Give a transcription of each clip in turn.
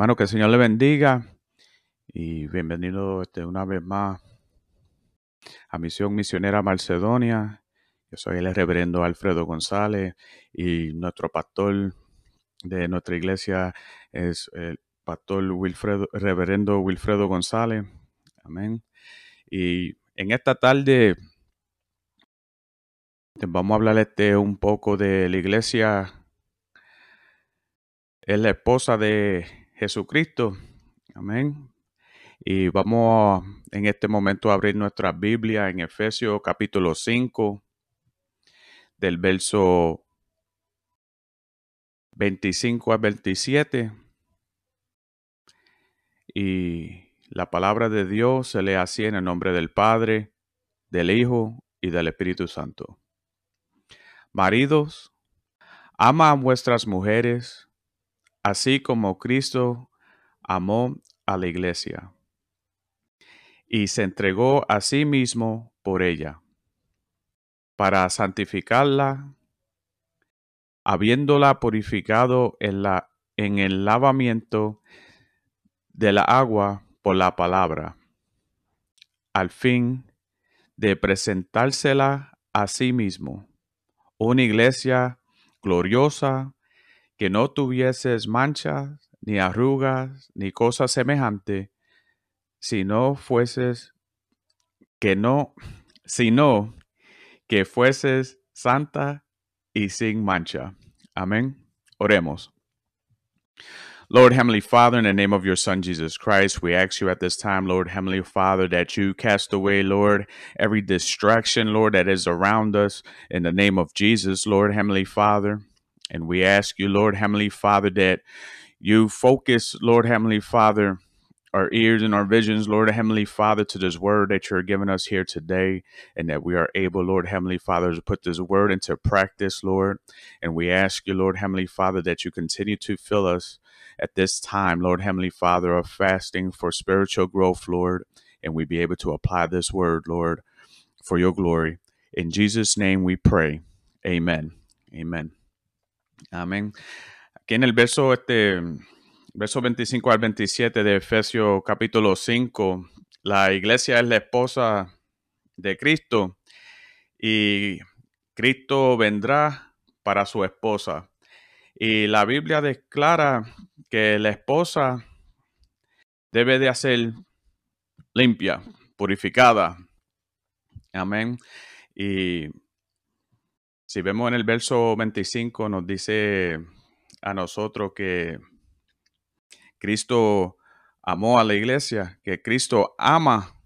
Hermano, que el Señor le bendiga y bienvenido este, una vez más a Misión Misionera Macedonia. Yo soy el reverendo Alfredo González y nuestro pastor de nuestra iglesia es el pastor Wilfredo, reverendo Wilfredo González. Amén. Y en esta tarde vamos a hablar este un poco de la iglesia. Es la esposa de Jesucristo. Amén. Y vamos en este momento a abrir nuestra Biblia en Efesios capítulo 5, del verso 25 a 27. Y la palabra de Dios se lee así en el nombre del Padre, del Hijo y del Espíritu Santo. Maridos, ama a vuestras mujeres así como Cristo amó a la iglesia y se entregó a sí mismo por ella, para santificarla, habiéndola purificado en, la, en el lavamiento de la agua por la palabra, al fin de presentársela a sí mismo, una iglesia gloriosa, que no tuvieses manchas, ni arrugas, ni cosa semejante, si no fueses que no, sino que fueses santa y sin mancha. Amén. Oremos. Lord Heavenly Father, in the name of your Son Jesus Christ, we ask you at this time, Lord Heavenly Father, that you cast away, Lord, every distraction, Lord, that is around us in the name of Jesus, Lord Heavenly Father. And we ask you, Lord Heavenly Father, that you focus, Lord Heavenly Father, our ears and our visions, Lord Heavenly Father, to this word that you're giving us here today, and that we are able, Lord Heavenly Father, to put this word into practice, Lord. And we ask you, Lord Heavenly Father, that you continue to fill us at this time, Lord Heavenly Father, of fasting for spiritual growth, Lord, and we be able to apply this word, Lord, for your glory. In Jesus' name we pray. Amen. Amen. Amén. Aquí en el verso, este, verso 25 al 27 de Efesios capítulo 5, la iglesia es la esposa de Cristo y Cristo vendrá para su esposa. Y la Biblia declara que la esposa debe de ser limpia, purificada. Amén. Y si vemos en el verso 25, nos dice a nosotros que Cristo amó a la iglesia, que Cristo ama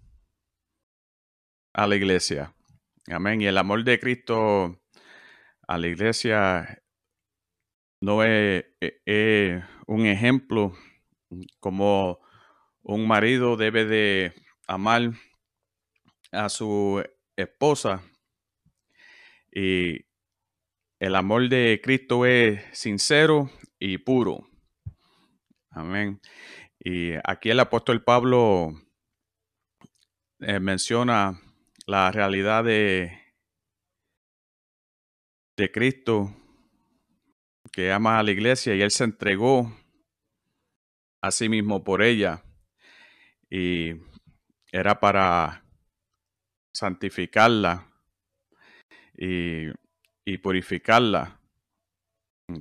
a la iglesia. Amén. Y el amor de Cristo a la iglesia no es, un ejemplo como un marido debe de amar a su esposa y el amor de Cristo es sincero y puro. Amén. Y aquí el apóstol Pablo eh, menciona la realidad de, de Cristo que ama a la iglesia y él se entregó a sí mismo por ella y era para santificarla y, purificarla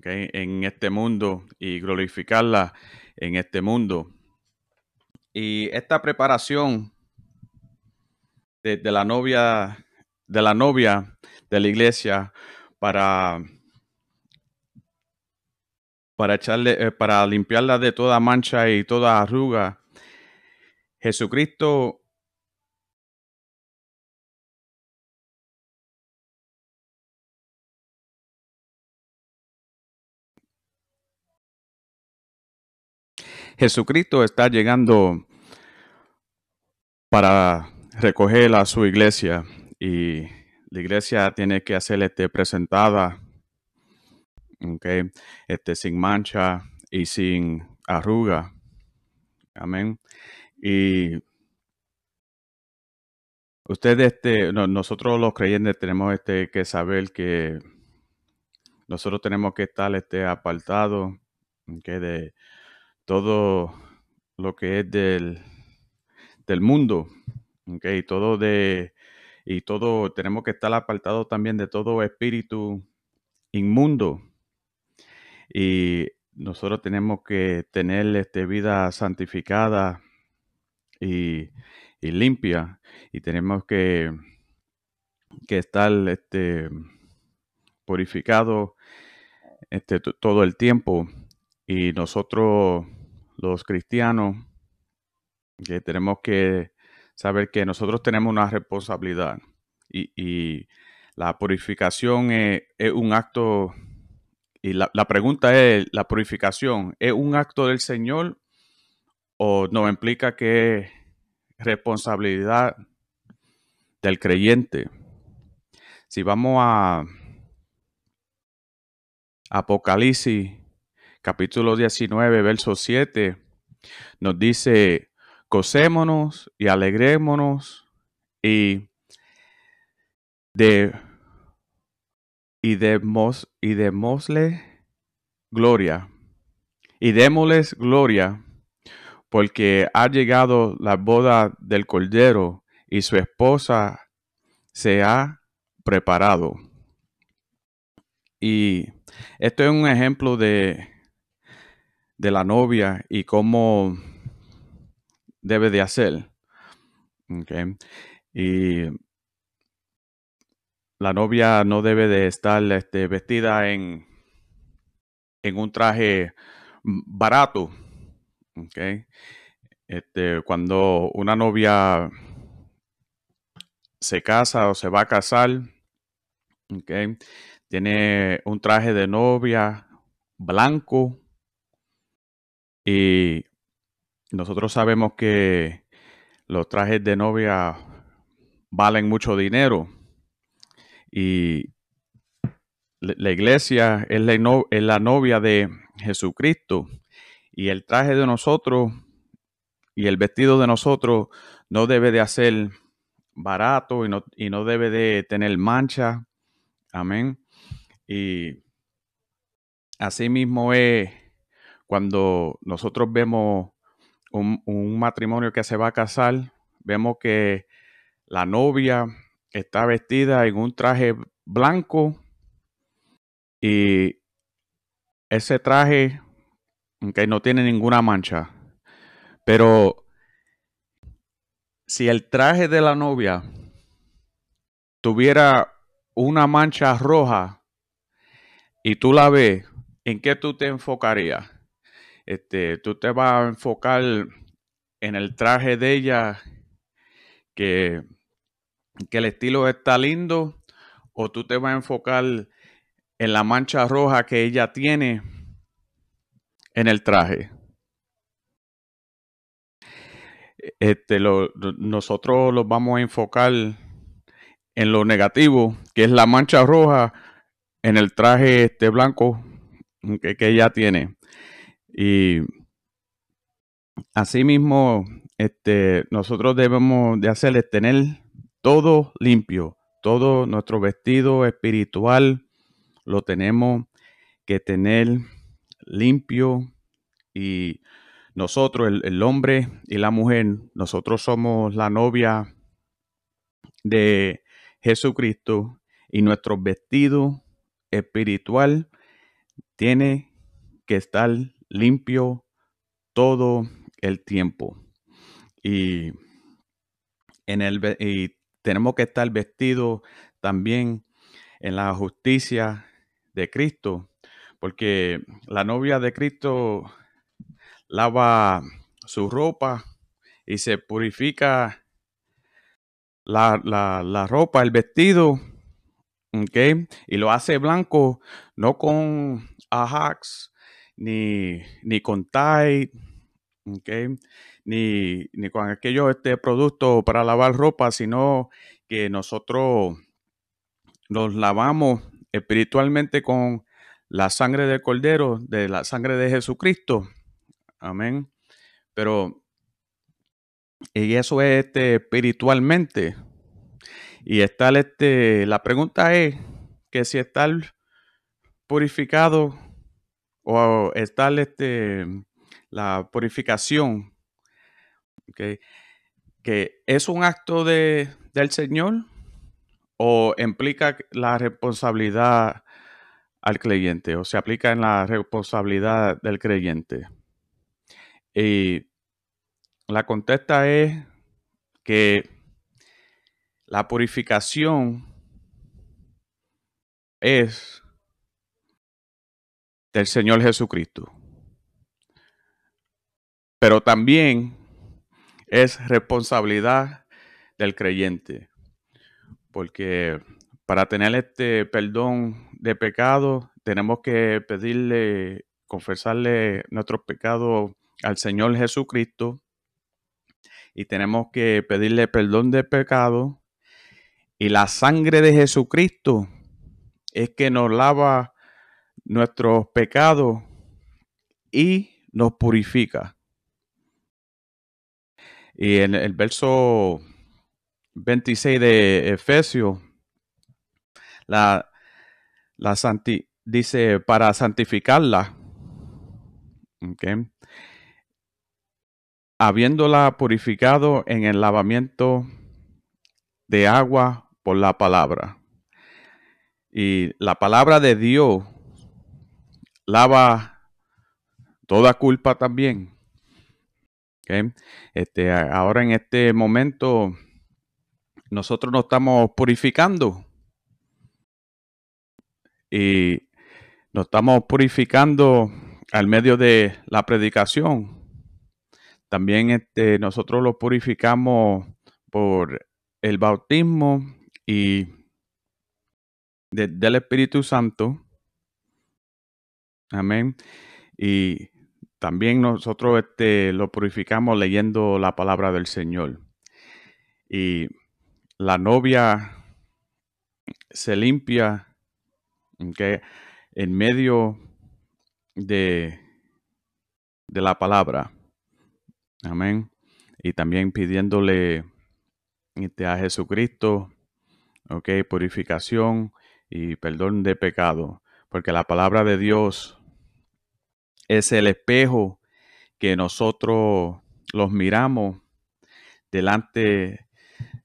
en este mundo y glorificarla en este mundo. Y esta preparación de, de la novia de la novia de la iglesia para para echarle, eh, para limpiarla de toda mancha y toda arruga. Jesucristo Jesucristo está llegando para recoger a su iglesia y la iglesia tiene que hacerle este, presentada okay, este, sin mancha y sin arruga. Amén. Y ustedes, este, nosotros los creyentes tenemos este, que saber que nosotros tenemos que estar este, apartados de todo lo que es del, del mundo. Okay, todo de y todo tenemos que estar apartados también de todo espíritu inmundo y nosotros tenemos que tener este, vida santificada y, limpia y tenemos que, que estar este, purificado este, todo el tiempo y nosotros los cristianos que tenemos que saber que nosotros tenemos una responsabilidad y, la purificación es un acto y la, pregunta es, ¿la purificación es un acto del Señor o no implica que es responsabilidad del creyente? Si vamos a Apocalipsis capítulo 19, verso 7, nos dice, cosémonos y alegrémonos y de y demos, y démosle gloria. Y démosles gloria, porque ha llegado la boda del Cordero y su esposa se ha preparado. Y esto es un ejemplo de, de la novia y cómo debe de hacer. Y la novia no debe de estar este, vestida en, en un traje barato. Este, cuando una novia se casa o se va a casar, tiene un traje de novia blanco y nosotros sabemos que los trajes de novia valen mucho dinero. Y la iglesia es la, novia de Jesucristo y el traje de nosotros y el vestido de nosotros no debe de hacer barato y no, y no debe de tener mancha. Amén. Y así mismo es cuando nosotros vemos un, matrimonio que se va a casar, vemos que la novia está vestida en un traje blanco y ese traje que no tiene ninguna mancha. Pero si el traje de la novia tuviera una mancha roja y tú la ves, ¿en qué tú te enfocarías? Este, tú te vas a enfocar en el traje de ella que que el estilo está lindo o tú te vas a enfocar en la mancha roja que ella tiene en el traje. Este, nosotros los vamos a enfocar en lo negativo, que es la mancha roja en el traje este blanco que, que ella tiene. Y asimismo, este, nosotros debemos de hacerles tener todo limpio, todo nuestro vestido espiritual lo tenemos que tener limpio. Y nosotros, el, el, hombre y la mujer, nosotros somos la novia de Jesucristo y nuestro vestido espiritual tiene que estar limpio todo el tiempo. Y, en el, y tenemos que estar vestidos también en la justicia de Cristo, porque la novia de Cristo lava su ropa y se purifica la, la ropa, el vestido, ¿ok? Y lo hace blanco, no con Ajax, ni, ni con Tide, ¿ok? Ni, ni con aquellos este, productos para lavar ropa, sino que nosotros nos lavamos espiritualmente con la sangre del Cordero, de la sangre de Jesucristo. Amén. Pero, y eso es este, espiritualmente. Y está este, la pregunta es que si está purificado o está este, la purificación, que es un acto de, del Señor o implica la responsabilidad al creyente o se aplica en la responsabilidad del creyente. Y la contesta es que la purificación es del Señor Jesucristo. Pero también es responsabilidad del creyente. Porque para tener este perdón de pecado, tenemos que pedirle, confesarle nuestros pecados al Señor Jesucristo. Y tenemos que pedirle perdón de pecado. Y la sangre de Jesucristo es que nos lava nuestros pecados y nos purifica. Y en el verso 26 de Efesios, la, la dice para santificarla, habiéndola purificado en el lavamiento de agua por la palabra. Y la palabra de Dios lava toda culpa también. Este, ahora en este momento nosotros nos estamos purificando y nos estamos purificando al medio de la predicación. También este, nosotros lo purificamos por el bautismo y del Espíritu Santo. Amén. Y también nosotros este, lo purificamos leyendo la palabra del Señor. Y la novia se limpia en medio de, de la palabra. Amén. Y también pidiéndole este, a Jesucristo, ok, purificación y perdón de pecado. Porque la palabra de Dios es el espejo que nosotros los miramos delante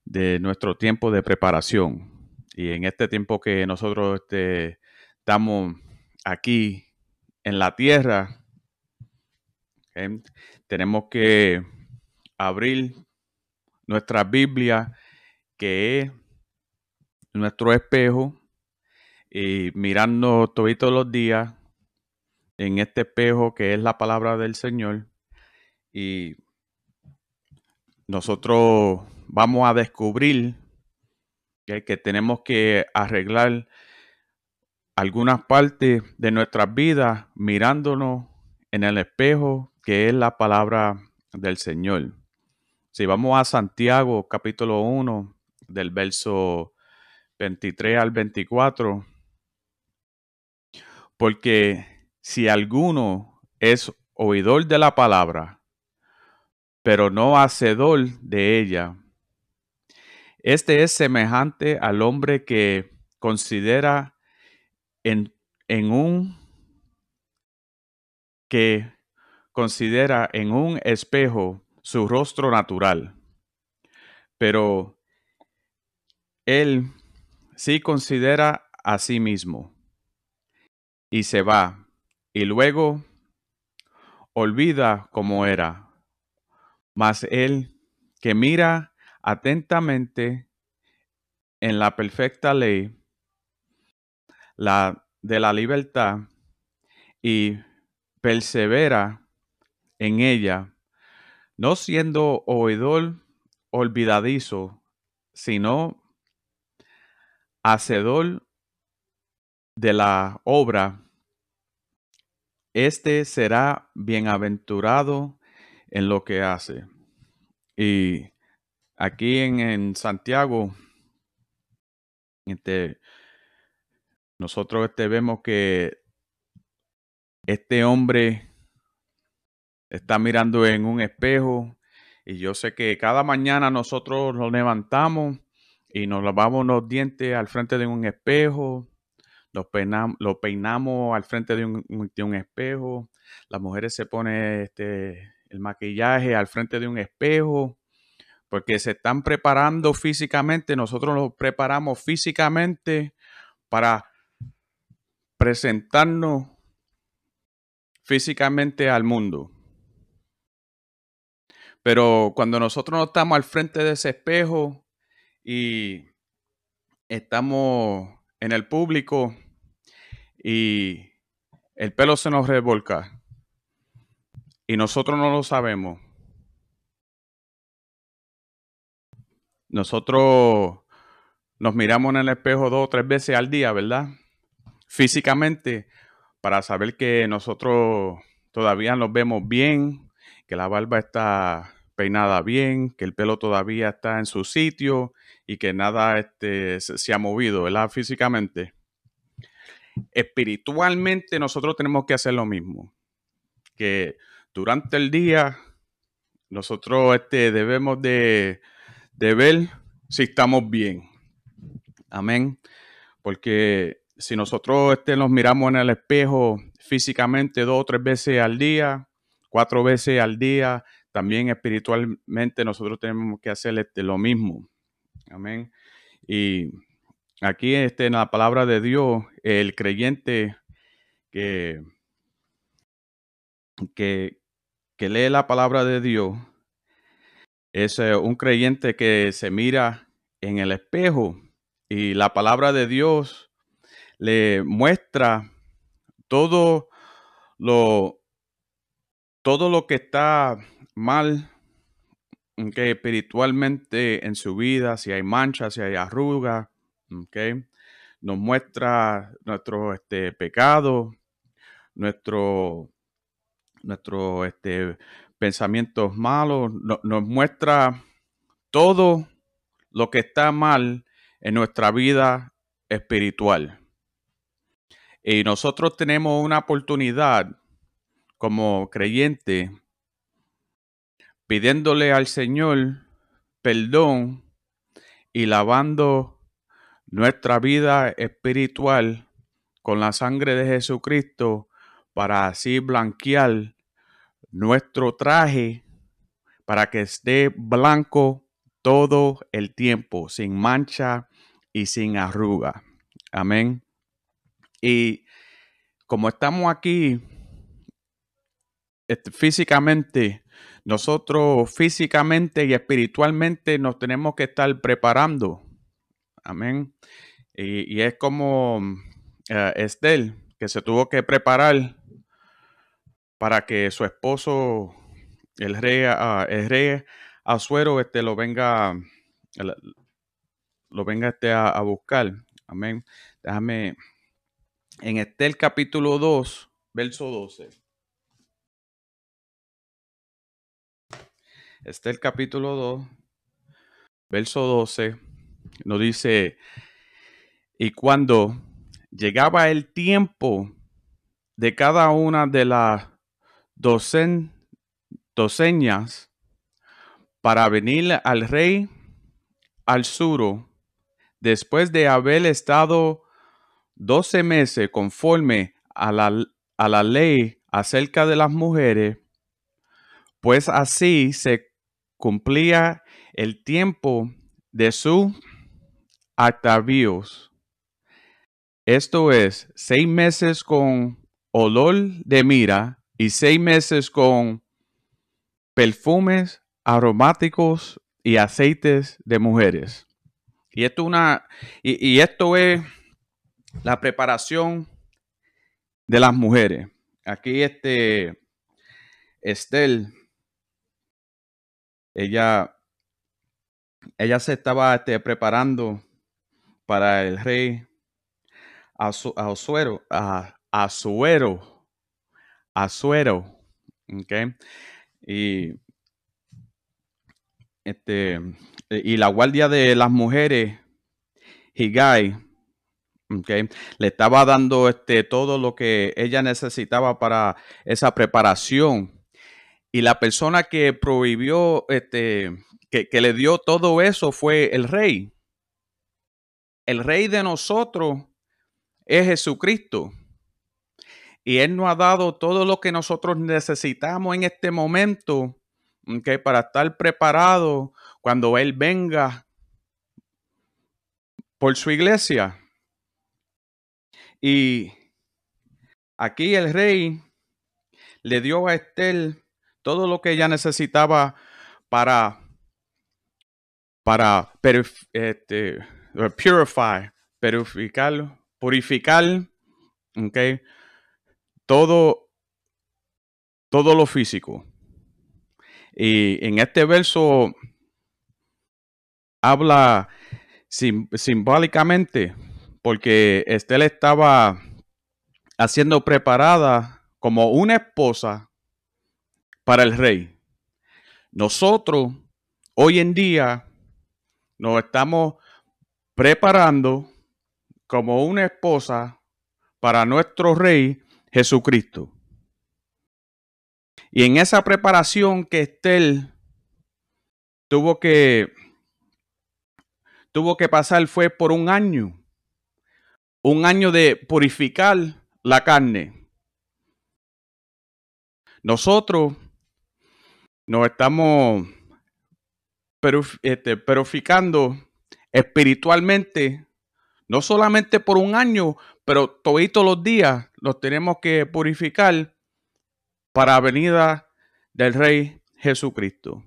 de nuestro tiempo de preparación. Y en este tiempo que nosotros este, estamos aquí en la tierra, tenemos que abrir nuestra Biblia, que es nuestro espejo, y mirarnos todos los días en este espejo que es la palabra del Señor y nosotros vamos a descubrir que, tenemos que arreglar algunas partes de nuestras vidas mirándonos en el espejo que es la palabra del Señor. Si vamos a Santiago capítulo 1 del verso 23 al 24, porque si alguno es oidor de la palabra, pero no hacedor de ella, este es semejante al hombre que considera en, un que considera en un espejo su rostro natural, pero él sí considera a sí mismo y se va y luego olvida cómo era. Mas él que mira atentamente en la perfecta ley, la de la libertad, y persevera en ella, no siendo oidor olvidadizo, sino hacedor de la obra, este será bienaventurado en lo que hace. Y aquí en, Santiago, este, nosotros este, vemos que este hombre está mirando en un espejo y yo sé que cada mañana nosotros nos levantamos y nos lavamos los dientes al frente de un espejo, los peinamos, lo peinamos al frente de un, de un, espejo, las mujeres se ponen este, el maquillaje al frente de un espejo, porque se están preparando físicamente, nosotros nos preparamos físicamente para presentarnos físicamente al mundo. Pero cuando nosotros no estamos al frente de ese espejo y estamos en el público y el pelo se nos revolca y nosotros no lo sabemos. Nosotros nos miramos en el espejo dos o tres veces al día, ¿verdad? Físicamente, para saber que nosotros todavía nos vemos bien, que la barba está peinada bien, que el pelo todavía está en su sitio y que nada este, se ha movido, ¿verdad? Físicamente. Espiritualmente nosotros tenemos que hacer lo mismo. Que durante el día nosotros este, debemos de, de ver si estamos bien. Amén. Porque si nosotros este, nos miramos en el espejo físicamente dos o tres veces al día, cuatro veces al día, también espiritualmente nosotros tenemos que hacer este, lo mismo. Amén. Y aquí este, en la palabra de Dios, el creyente que, que, lee la palabra de Dios es eh, un creyente que se mira en el espejo y la palabra de Dios le muestra todo lo, todo lo que está mal okay, espiritualmente en su vida, si hay manchas, si hay arrugas, okay, nos muestra nuestro este, pecado, nuestro, nuestro este, pensamientos malos, nos muestra todo lo que está mal en nuestra vida espiritual. Y nosotros tenemos una oportunidad como creyente pidiéndole al Señor perdón y lavando nuestra vida espiritual con la sangre de Jesucristo para así blanquear nuestro traje para que esté blanco todo el tiempo, sin mancha y sin arruga. Amén. Y como estamos aquí físicamente, nosotros físicamente y espiritualmente nos tenemos que estar preparando. Amén. Y, es como uh, Estel, que se tuvo que preparar para que su esposo, el rey, uh, el rey Azuero, este, lo venga, lo venga este, a, buscar. Amén. Déjame en Estel capítulo 2, verso 12. Estel capítulo 2, verso 12, nos dice, y cuando llegaba el tiempo de cada una de las docen, doceñas para venir al rey al sur, después de haber estado doce meses conforme a la, a la ley acerca de las mujeres, pues así se cumplía el tiempo de su atavíos. Esto es, seis meses con olor de mira y seis meses con perfumes aromáticos y aceites de mujeres. Y esto, una, y esto es la preparación de las mujeres. Aquí este Estel, ella, ella se estaba este, preparando para el rey Azuero, Azuero, Azuero, ¿ok? Y este, y la guardia de las mujeres, Higai, Okay. Le estaba dando este, todo lo que ella necesitaba para esa preparación. Y la persona que prohibió, este, que, le dio todo eso fue el rey. El rey de nosotros es Jesucristo. Y Él nos ha dado todo lo que nosotros necesitamos en este momento okay, para estar preparado cuando Él venga por su iglesia. Y aquí el rey le dio a Estel todo lo que ella necesitaba para, para este, purify, purificar, purificar, okay, todo, todo lo físico. Y en este verso habla simbólicamente porque Estela estaba haciendo preparada como una esposa para el rey. Nosotros hoy en día nos estamos preparando como una esposa para nuestro rey Jesucristo. Y en esa preparación que Estel tuvo que tuvo que pasar fue por un año un año de purificar la carne. Nosotros nos estamos este, purificando espiritualmente, no solamente por un año, pero todos los días nos tenemos que purificar para la venida del Rey Jesucristo.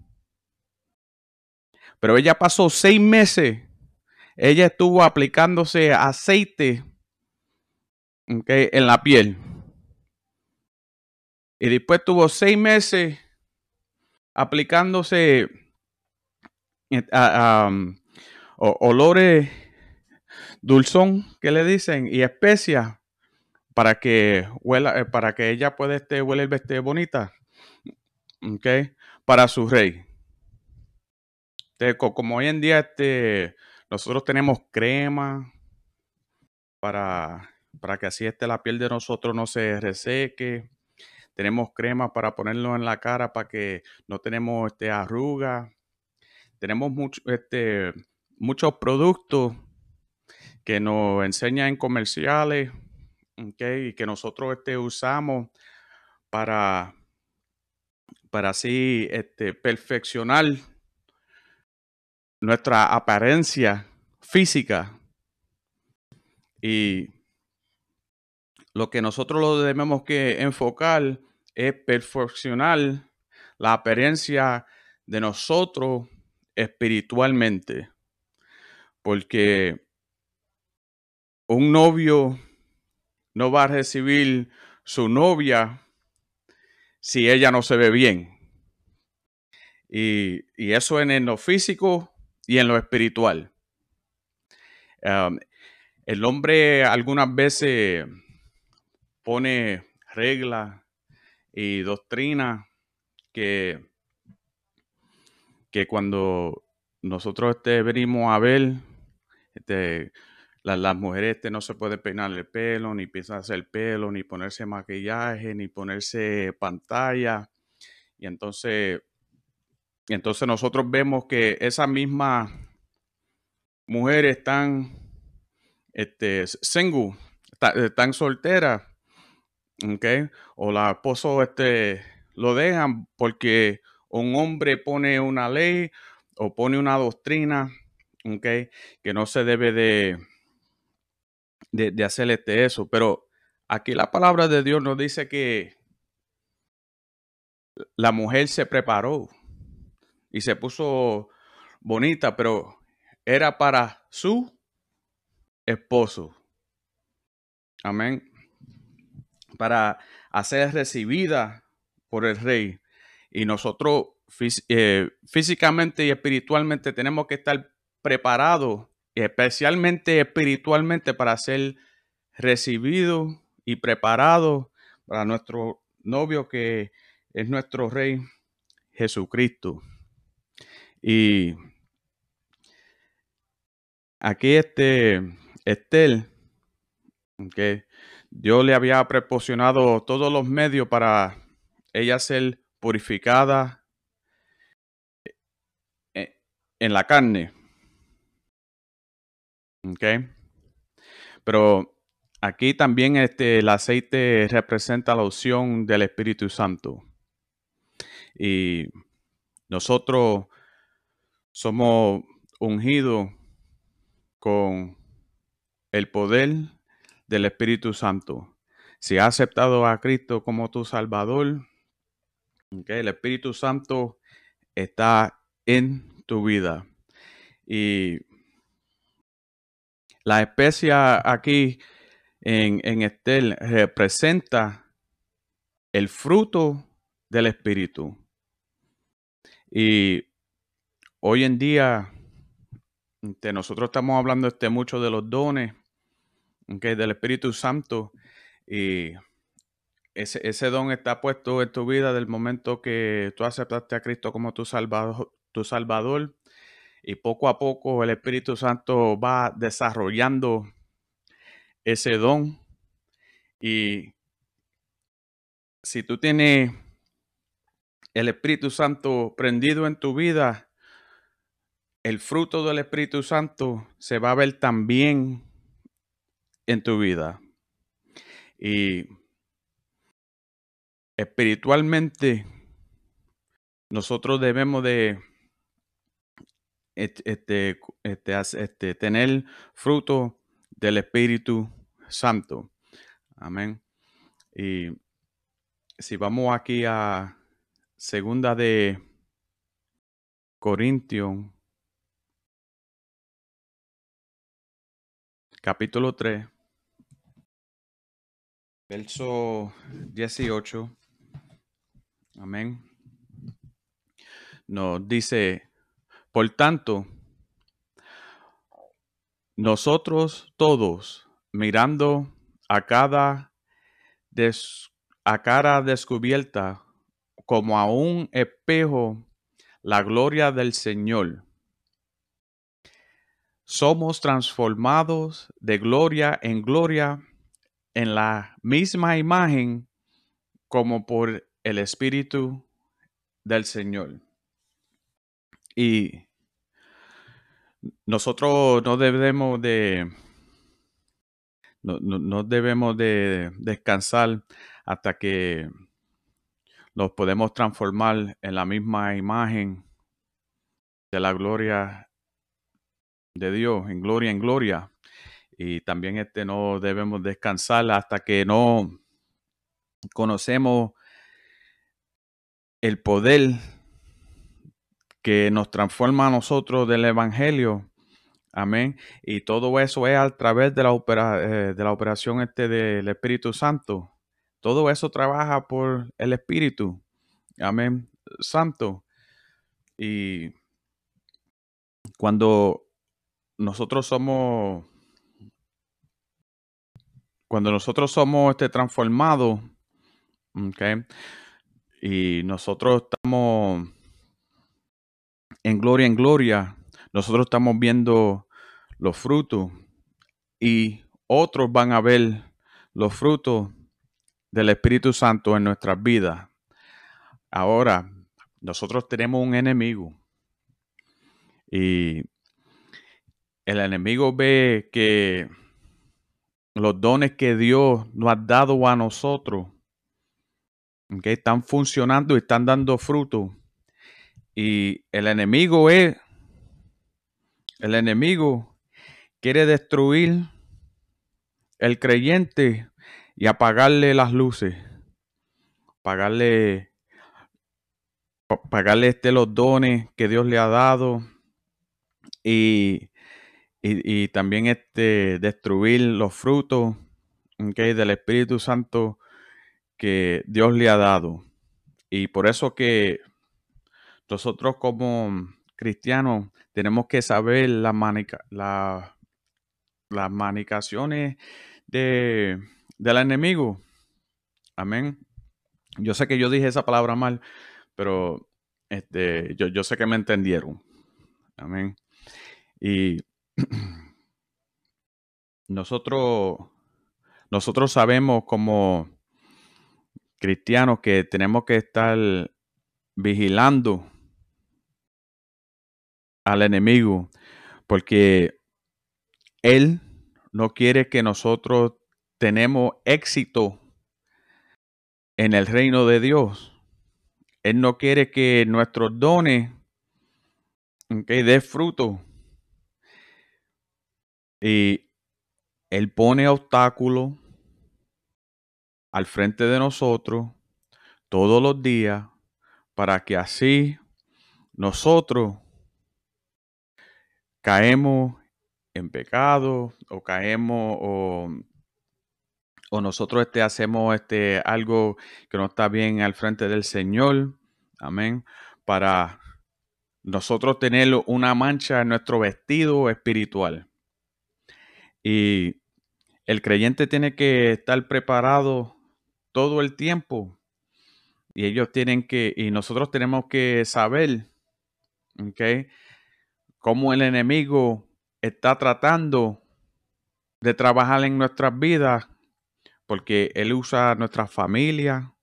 Pero ella pasó seis meses ella estuvo aplicándose aceite en la piel. Y después tuvo seis meses aplicándose eh, um, olores dulzón que le dicen y especias para que huela, eh, para que ella pueda este, huele este bonita, okay, para su rey. como hoy en día este nosotros tenemos crema para, para que así esté la piel de nosotros no se reseque. Tenemos crema para ponerlo en la cara para que no tenemos este, arrugas. Tenemos mucho, este, muchos productos que nos enseñan en comerciales y que nosotros este, usamos para, para así este, perfeccionar nuestra apariencia física. Y lo que nosotros lo debemos que enfocar es perfeccionar la apariencia de nosotros espiritualmente. Porque un novio no va a recibir su novia si ella no se ve bien. Y, y eso en lo físico y en lo espiritual. el hombre algunas veces pone reglas y doctrinas que, que cuando nosotros este, venimos a ver, este, las mujeres este, no se puede peinar el pelo, ni pintarse el pelo, ni ponerse maquillaje, ni ponerse pantalla. Y entonces, entonces nosotros vemos que esas mismas mujeres están este, single, están solteras, ¿ok? O la esposo este, lo dejan porque un hombre pone una ley o pone una doctrina, ¿ok? Que no se debe de, de, de hacer este eso. Pero aquí la palabra de Dios nos dice que la mujer se preparó y se puso bonita, pero era para su esposo. Amén. Para hacer recibida por el rey. Y nosotros eh, físicamente y espiritualmente tenemos que estar preparados, especialmente espiritualmente, para ser recibidos y preparados para nuestro novio que es nuestro rey Jesucristo. Y aquí este Estel, que Dios le había proporcionado todos los medios para ella ser purificada eh, en la carne. Okay. Pero aquí también este, el aceite representa la opción del Espíritu Santo. Y nosotros somos ungidos con el poder del Espíritu Santo. Si has aceptado a Cristo como tu Salvador, el Espíritu Santo está en tu vida. Y la especia aquí en, en Estel representa el fruto del Espíritu. Y hoy en día, este, nosotros estamos hablando este, mucho de los dones del Espíritu Santo. Y ese, ese, don está puesto en tu vida del momento que tú aceptaste a Cristo como tu salvador, tu salvador. Y poco a poco el Espíritu Santo va desarrollando ese don. Y si tú tienes el Espíritu Santo prendido en tu vida, el fruto del Espíritu Santo se va a ver también en tu vida. Y espiritualmente, nosotros debemos de este, este, este, tener fruto del Espíritu Santo. Amén. Y si vamos aquí a Segunda de Corintios, capítulo 3, verso 18. Amén. Nos dice, por tanto, nosotros todos, mirando a cada a cara descubierta como a un espejo la gloria del Señor. Somos transformados de gloria en gloria en la misma imagen como por el Espíritu del Señor. Y nosotros no debemos de no, no debemos de descansar hasta que nos podemos transformar en la misma imagen de la gloria de Dios, en gloria en gloria. Y también este no debemos descansar hasta que no conocemos el poder que nos transforma a nosotros del Evangelio. Amén. Y todo eso es a través de la, eh, de la operación este del Espíritu Santo. Todo eso trabaja por el Espíritu. Amén. Santo. Y cuando nosotros somos, cuando nosotros somos este, transformados, y nosotros estamos en gloria en gloria, nosotros estamos viendo los frutos y otros van a ver los frutos del Espíritu Santo en nuestras vidas. Ahora, nosotros tenemos un enemigo y el enemigo ve que los dones que Dios nos ha dado a nosotros, que están funcionando y están dando fruto. Y el enemigo es, el enemigo quiere destruir el creyente y apagarle las luces, apagarle, apagarle este, los dones que Dios le ha dado y, y, también este, destruir los frutos del Espíritu Santo que Dios le ha dado. Y por eso que nosotros como cristianos tenemos que saber la la, las manicaciones de, del enemigo. Amén. Yo sé que yo dije esa palabra mal, pero este, yo, yo sé que me entendieron. Amén. Y nosotros, nosotros sabemos como cristianos que tenemos que estar vigilando al enemigo porque él no quiere que nosotros tenemos éxito en el reino de Dios. Él no quiere que nuestros dones que dé fruto. Y Él pone obstáculos al frente de nosotros todos los días para que así nosotros caemos en pecado o caemos o, o nosotros este, hacemos este, algo que no está bien al frente del Señor. Amén. Para nosotros tener una mancha en nuestro vestido espiritual. Y el creyente tiene que estar preparado todo el tiempo. Y ellos tienen que, y nosotros tenemos que saber, ¿ok? Cómo el enemigo está tratando de trabajar en nuestras vidas, porque él usa a nuestra familia,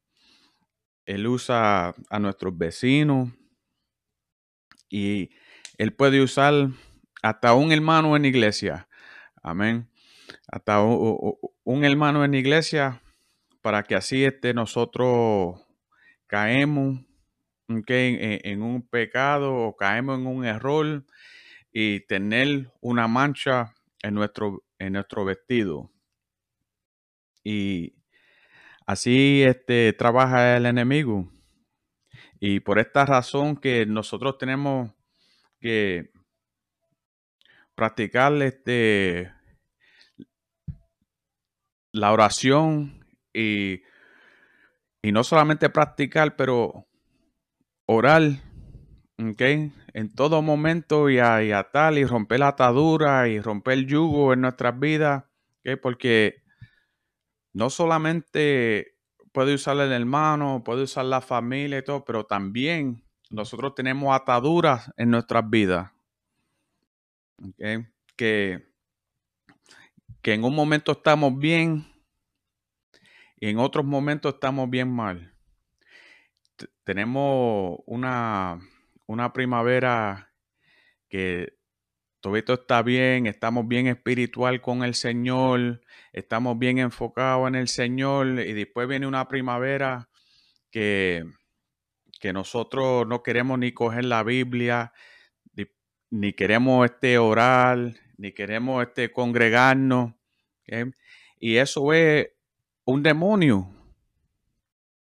él usa a nuestros vecinos, y él puede usar hasta un hermano en iglesia. Amén. Hasta un, hermano en iglesia para que así este, nosotros caemos en, un pecado o caemos en un error y tener una mancha en nuestro, en nuestro vestido. Y así este, trabaja el enemigo. Y por esta razón que nosotros tenemos que practicar este, la oración y, y no solamente practicar, pero orar, En todo momento y a, tal, y romper la atadura y romper el yugo en nuestras vidas, Porque no solamente puede usar el hermano, puede usar la familia y todo, pero también nosotros tenemos ataduras en nuestras vidas. Que, que en un momento estamos bien y en otros momentos estamos bien mal. tenemos una, una primavera que todo está bien, estamos bien espiritual con el Señor, estamos bien enfocados en el Señor y después viene una primavera que, que nosotros no queremos ni coger la Biblia, ni, queremos este orar, ni queremos este congregarnos. Y eso es un demonio.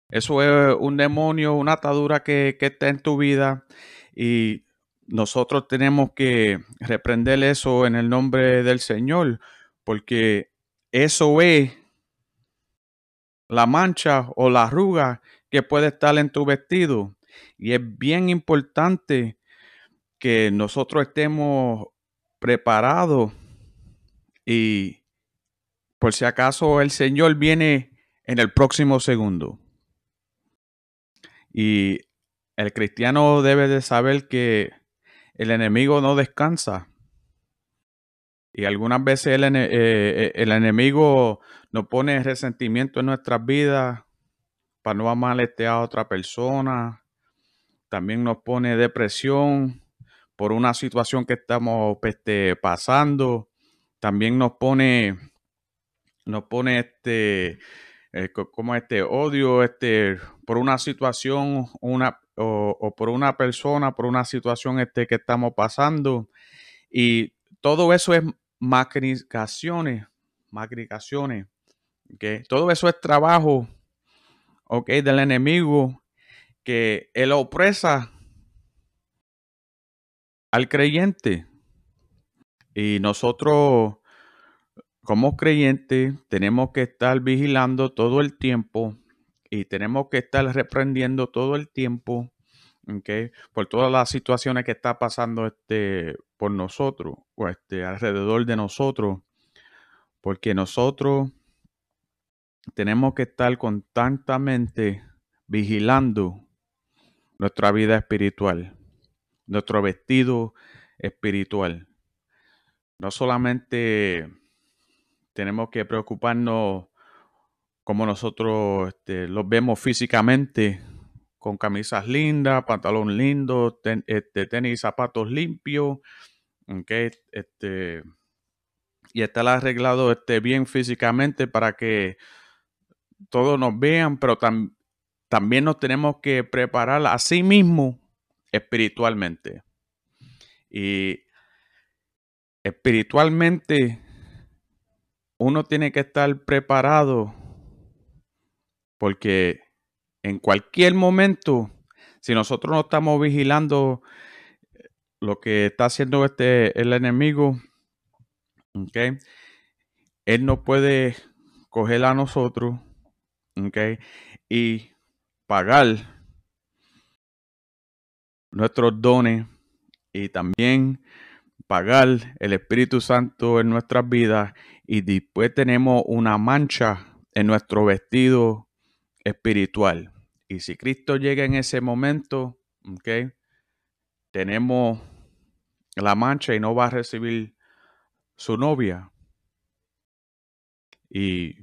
Eso es un demonio, una atadura que, que está en tu vida y nosotros tenemos que reprender eso en el nombre del Señor, porque eso es la mancha o la arruga que puede estar en tu vestido. Y es bien importante que nosotros estemos preparados y, por si acaso el Señor viene en el próximo segundo. Y el cristiano debe de saber que el enemigo no descansa. Y algunas veces el, eh, eh, el enemigo nos pone resentimiento en nuestras vidas para no amalestear a otra persona. También nos pone depresión por una situación que estamos este, pasando. También nos pone, nos pone este, eh, como este odio, este, por una situación, una, o, por una persona, por una situación este, que estamos pasando. Y todo eso es macricaciones, macricaciones. que Todo eso es trabajo okay, del enemigo que él opresa al creyente. Y nosotros, como creyentes, tenemos que estar vigilando todo el tiempo y tenemos que estar reprendiendo todo el tiempo, okay, por todas las situaciones que está pasando este, por nosotros o este, alrededor de nosotros, porque nosotros tenemos que estar constantemente vigilando nuestra vida espiritual, nuestro vestido espiritual. No solamente tenemos que preocuparnos como nosotros este, los vemos físicamente, con camisas lindas, pantalón lindo, este, tenis zapatos limpios, este, y estar arreglado este, bien físicamente para que todos nos vean, pero también nos tenemos que preparar a sí mismo espiritualmente. Y espiritualmente uno tiene que estar preparado porque en cualquier momento, si nosotros no estamos vigilando lo que está haciendo este el enemigo, okay, él no puede coger a nosotros Okay. Y pagar nuestros dones y también pagar el Espíritu Santo en nuestras vidas y después tenemos una mancha en nuestro vestido espiritual. Y si Cristo llega en ese momento, okay, tenemos la mancha y no va a recibir su novia. Y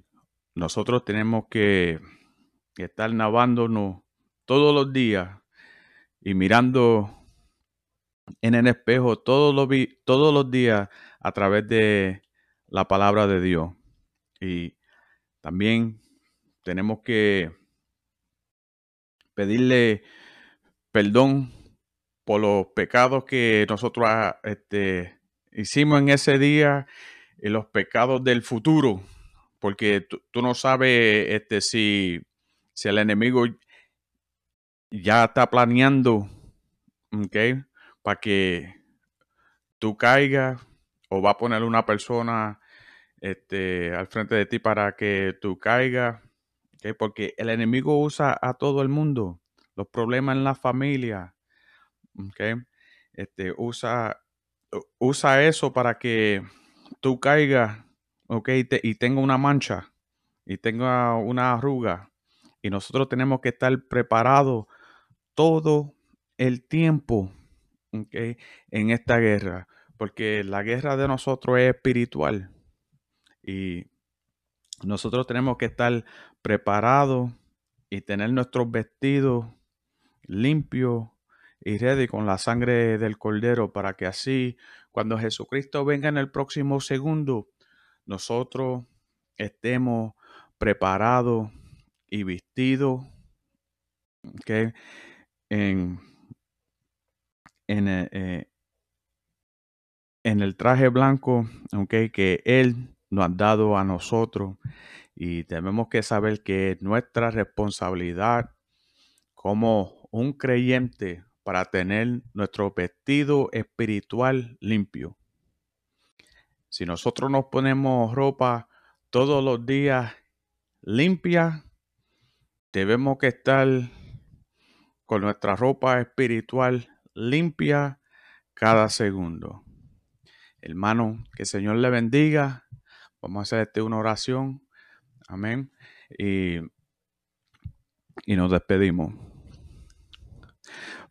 nosotros tenemos que estar navándonos todos los días y mirando en el espejo todos los, todos los días a través de la palabra de Dios. Y también tenemos que pedirle perdón por los pecados que nosotros ah, este, hicimos en ese día y los pecados del futuro porque tú, no sabes este, si, si el enemigo ya está planeando, ¿ok? Para que tú caigas o va a poner una persona este, al frente de ti para que tú caigas, ¿ok? Porque el enemigo usa a todo el mundo, los problemas en la familia, ¿ok? Este, usa, usa eso para que tú caigas ok, y tengo una mancha y tengo una arruga, y nosotros tenemos que estar preparados todo el tiempo okay, en esta guerra, porque la guerra de nosotros es espiritual y nosotros tenemos que estar preparados y tener nuestros vestidos limpios y ready con la sangre del cordero para que así cuando Jesucristo venga en el próximo segundo nosotros estemos preparados y vestidos en, eh, eh, en, el traje blanco que Él nos ha dado a nosotros y tenemos que saber que es nuestra responsabilidad como un creyente para tener nuestro vestido espiritual limpio. Si nosotros nos ponemos ropa todos los días limpia, debemos que estar con nuestra ropa espiritual limpia cada segundo. Hermano, que el Señor le bendiga. Vamos a hacer este una oración. Amén. Y, y nos despedimos.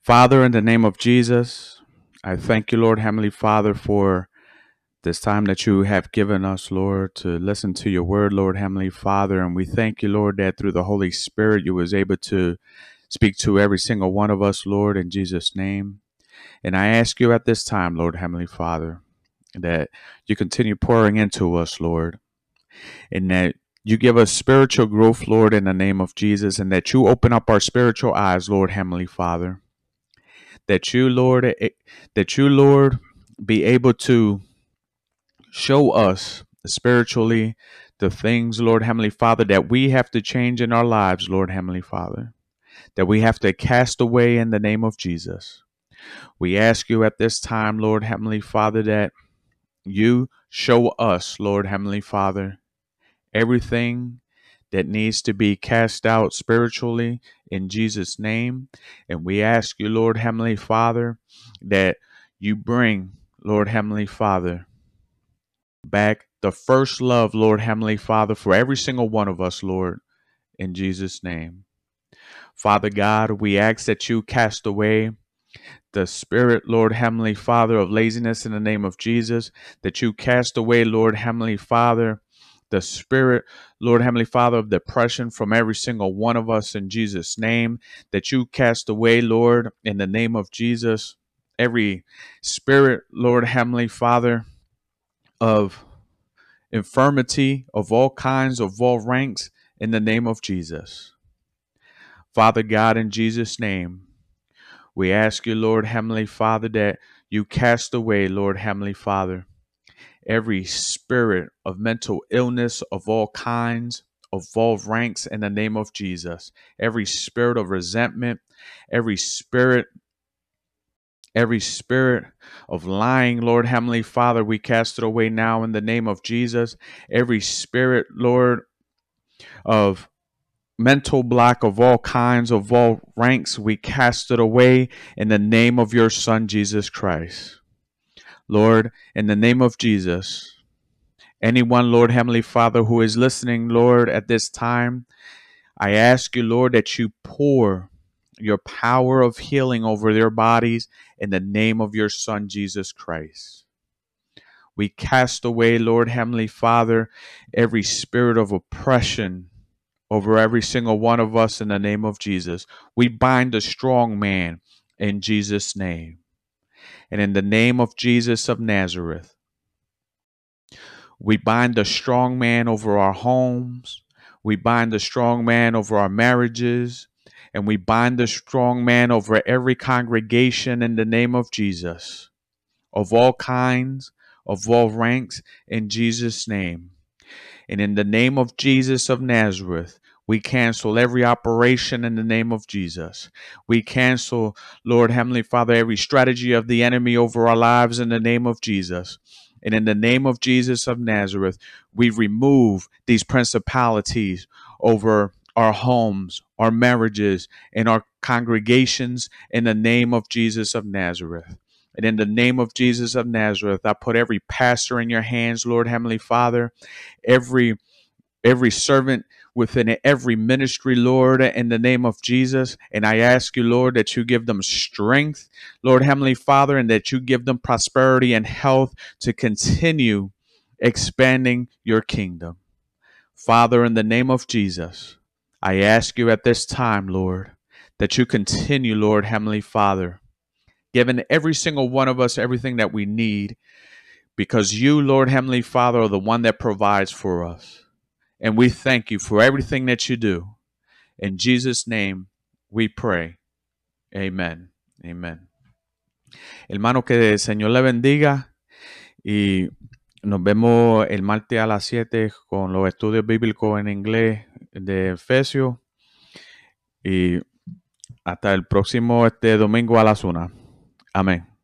Father, in the name of Jesus, I thank you, Lord, Heavenly Father, for this time that you have given us, Lord, to listen to your word, Lord, Heavenly Father. And we thank you, Lord, that through the Holy Spirit you was able to speak to every single one of us, Lord, in Jesus' name. And I ask you at this time, Lord, Heavenly Father, that you continue pouring into us, Lord, and that you give us spiritual growth, Lord, in the name of Jesus, and that you open up our spiritual eyes, Lord, Heavenly Father. That you, Lord, eh, that you, Lord, be able to show us spiritually the things, Lord, Heavenly Father, that we have to change in our lives, Lord, Heavenly Father, that we have to cast away in the name of Jesus. We ask you at this time, Lord, Heavenly Father, that you show us, Lord Heavenly Father, everything that needs to be cast out spiritually in Jesus' name. And we ask you, Lord Heavenly Father, that you bring, Lord Heavenly Father, back the first love, Lord Heavenly Father, for every single one of us, Lord, in Jesus' name. Father God, we ask that you cast away the spirit, Lord Heavenly Father, of laziness in the name of Jesus, that you cast away, Lord Heavenly Father, the spirit, Lord Heavenly Father, of depression from every single one of us in Jesus' name, that you cast away, Lord, in the name of Jesus, every spirit, Lord Heavenly Father, of infirmity of all kinds, of all ranks, in the name of Jesus. Father God, in Jesus' name, we ask you, Lord Heavenly Father, that you cast away, Lord Heavenly Father, every spirit of mental illness of all kinds, of all ranks in the name of Jesus. Every spirit of resentment, every spirit Every spirit of lying, Lord Heavenly Father, we cast it away now in the name of Jesus. Every spirit, Lord, of mental block of all kinds, of all ranks, we cast it away in the name of your Son, Jesus Christ. Lord, in the name of Jesus, anyone, Lord Heavenly Father, who is listening, Lord, at this time, I ask you, Lord, that you pour your power of healing over their bodies in the name of your Son, Jesus Christ. We cast away, Lord Heavenly Father, every spirit of oppression over every single one of us in the name of Jesus. We bind the strong man in Jesus' name. And in the name of Jesus of Nazareth, we bind the strong man over our homes. We bind the strong man over our marriages. And we bind the strong man over every congregation in the name of Jesus, of all kinds, of all ranks, in Jesus' name. And in the name of Jesus of Nazareth, we cancel every operation in the name of Jesus. We cancel, Lord Heavenly Father, every strategy of the enemy over our lives in the name of Jesus. And in the name of Jesus of Nazareth, we remove these principalities over our homes, our marriages, and our congregations in the name of Jesus of Nazareth. And in the name of Jesus of Nazareth, I put every pastor in your hands, Lord Heavenly Father, every every servant within every ministry, Lord, in the name of Jesus. And I ask you, Lord, that you give them strength, Lord Heavenly Father, and that you give them prosperity and health to continue expanding your kingdom. Father, in the name of Jesus, I ask you at this time, Lord, that you continue, Lord Heavenly Father, giving every single one of us everything that we need because you, Lord Heavenly Father, are the one that provides for us. And we thank you for everything that you do. In Jesus' name we pray. Amen. Amen. Hermano, que el Señor le bendiga y nos vemos el martes a las 7 con los estudios bíblicos en inglés de Efesios y hasta el próximo este domingo a las 1. Amén.